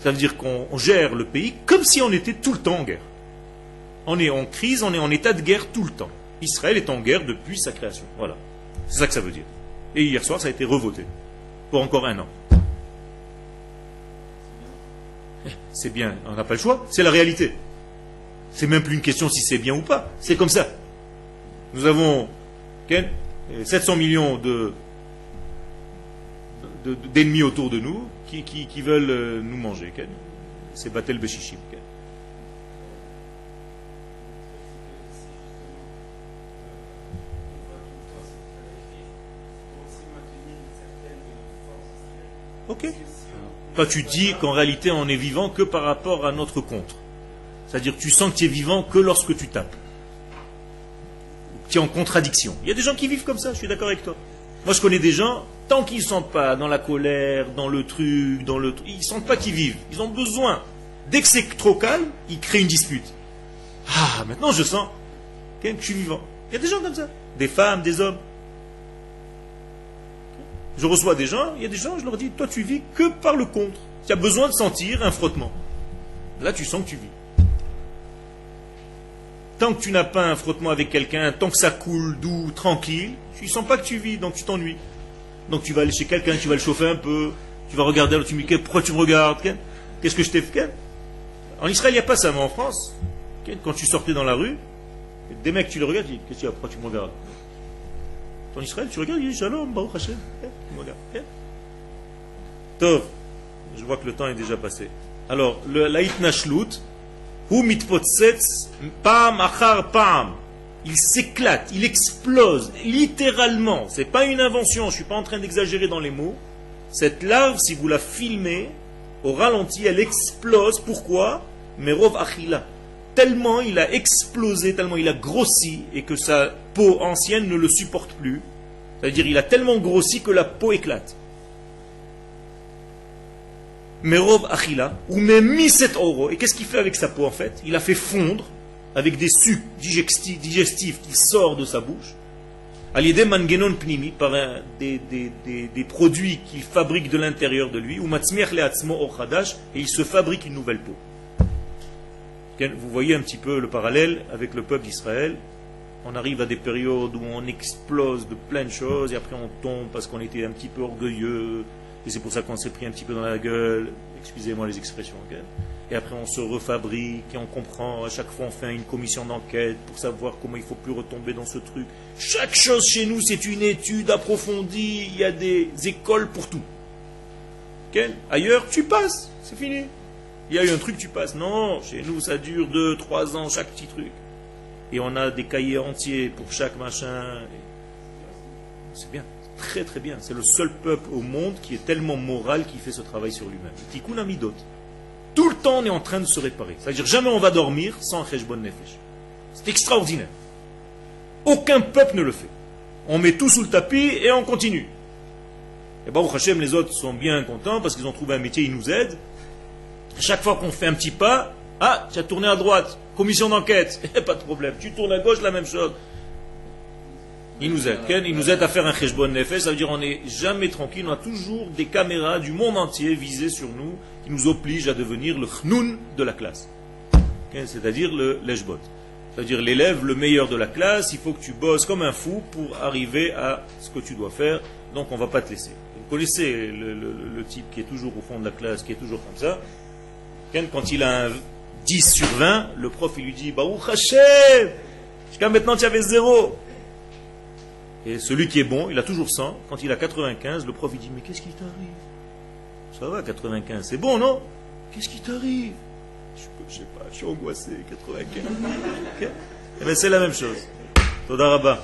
Ça veut dire qu'on gère le pays comme si on était tout le temps en guerre. On est en crise, on est en état de guerre tout le temps. Israël est en guerre depuis sa création. Voilà. C'est ça que ça veut dire. Et hier soir, ça a été revoté. Pour encore un an. C'est bien, on n'a pas le choix, c'est la réalité. C'est même plus une question si c'est bien ou pas, c'est comme ça. Nous avons 700 millions de, d'ennemis autour de nous qui, qui, veulent euh, nous manger. C'est Batel Beshishim. Ok. Toi, tu dis qu'en réalité, on est vivant que par rapport à notre contre. C'est-à-dire tu sens que tu es vivant que lorsque tu tapes. Tu es en contradiction. Il y a des gens qui vivent comme ça, je suis d'accord avec toi. Moi, je connais des gens, tant qu'ils ne sont pas dans la colère, dans le truc, dans le truc, ils ne sentent pas qu'ils vivent. Ils ont besoin. Dès que c'est trop calme, ils créent une dispute. Ah, maintenant je sens que je suis vivant. Il y a des gens comme ça. Des femmes, des hommes. Je reçois des gens, il y a des gens, je leur dis, toi tu vis que par le contre. Tu as besoin de sentir un frottement. Là tu sens que tu vis. tant que tu n'as pas un frottement avec quelqu'un, tant que ça coule doux, tranquille, tu ne sens pas que tu vis, donc tu t'ennuies. Donc tu vas aller chez quelqu'un, tu vas le chauffer un peu, tu vas regarder, tu me dis pourquoi tu me regardes Qu'est-ce que je t'ai fait En Israël, il n'y a pas ça, mais en France, quand tu sortais dans la rue, des mecs, tu les regardes, tu dis Qu'est-ce qu'il y a? Pourquoi tu me regardes? En Israël, tu regardes, tu dis Shalom, Baruch Hashem. Tov, je vois que le temps est déjà passé. Alors, le, la itnashlut, hu mitpotsetz, pam achar pam. Il s'éclate, il explose, littéralement. C'est pas une invention, je suis pas en train d'exagérer dans les mots. Cette larve, si vous la filmez, au ralenti, elle explose. Pourquoi? Merov achila. Tellement il a explosé, tellement il a grossi, et que sa peau ancienne ne le supporte plus. C'est-à-dire, il a tellement grossi que la peau éclate. Merov Achila, ou mis cet oro. Et qu'est-ce qu'il fait avec sa peau en fait? Il a fait fondre avec des sucs digestifs qui sortent de sa bouche. Alidé mangenon pnimi, par des, produits qu'il fabrique de l'intérieur de lui, ou et il se fabrique une nouvelle peau. Vous voyez un petit peu le parallèle avec le peuple d'Israël. On arrive à des périodes où on explose de plein de choses et après on tombe parce qu'on était un petit peu orgueilleux, et c'est pour ça qu'on s'est pris un petit peu dans la gueule, excusez-moi les expressions, et après on se refabrique et on comprend, à chaque fois on fait une commission d'enquête pour savoir comment il faut plus retomber dans ce truc. Chaque chose chez nous c'est une étude approfondie, il y a des écoles pour tout. Ailleurs tu passes, c'est fini. Il y a eu un truc, tu passes. Non, chez nous ça dure 2, 3 ans chaque petit truc. Et on a des cahiers entiers pour chaque machin. C'est bien très très bien. C'est le seul peuple au monde qui est tellement moral qui fait ce travail sur lui-même. Tikkun Amidot. Tout le temps on est en train de se réparer. C'est-à-dire jamais on va dormir sans Cheshbon Nefesh. C'est extraordinaire. Aucun peuple ne le fait. On met tout sous le tapis et on continue. Et Baruch Hashem, les autres sont bien contents parce qu'ils ont trouvé un métier, ils nous aident. Chaque fois qu'on fait un petit pas, ah, tu as tourné à droite, commission d'enquête, *laughs* pas de problème. Tu tournes à gauche, la même chose. Il nous aide. Il nous aide à faire un cheshbon nefesh. Ça veut dire qu'on n'est jamais tranquille. On a toujours des caméras du monde entier visées sur nous qui nous obligent à devenir le chnoun de la classe. C'est-à-dire le leshbot. C'est-à-dire l'élève le meilleur de la classe. Il faut que tu bosses comme un fou pour arriver à ce que tu dois faire. Donc on ne va pas te laisser. Vous connaissez le, type qui est toujours au fond de la classe, qui est toujours comme ça. Quand il a un 10 sur 20, le prof il lui dit Baruch Hashem Jusqu'à maintenant tu avais zéro. Et celui qui est bon, il a toujours 100. Quand il a 95, le prof il dit Mais qu'est-ce qui t'arrive? Ça va, 95, c'est bon, non? Qu'est-ce qui t'arrive? Je, ne sais pas, je suis angoissé, 95. Et eh bien c'est la même chose. Todarabah.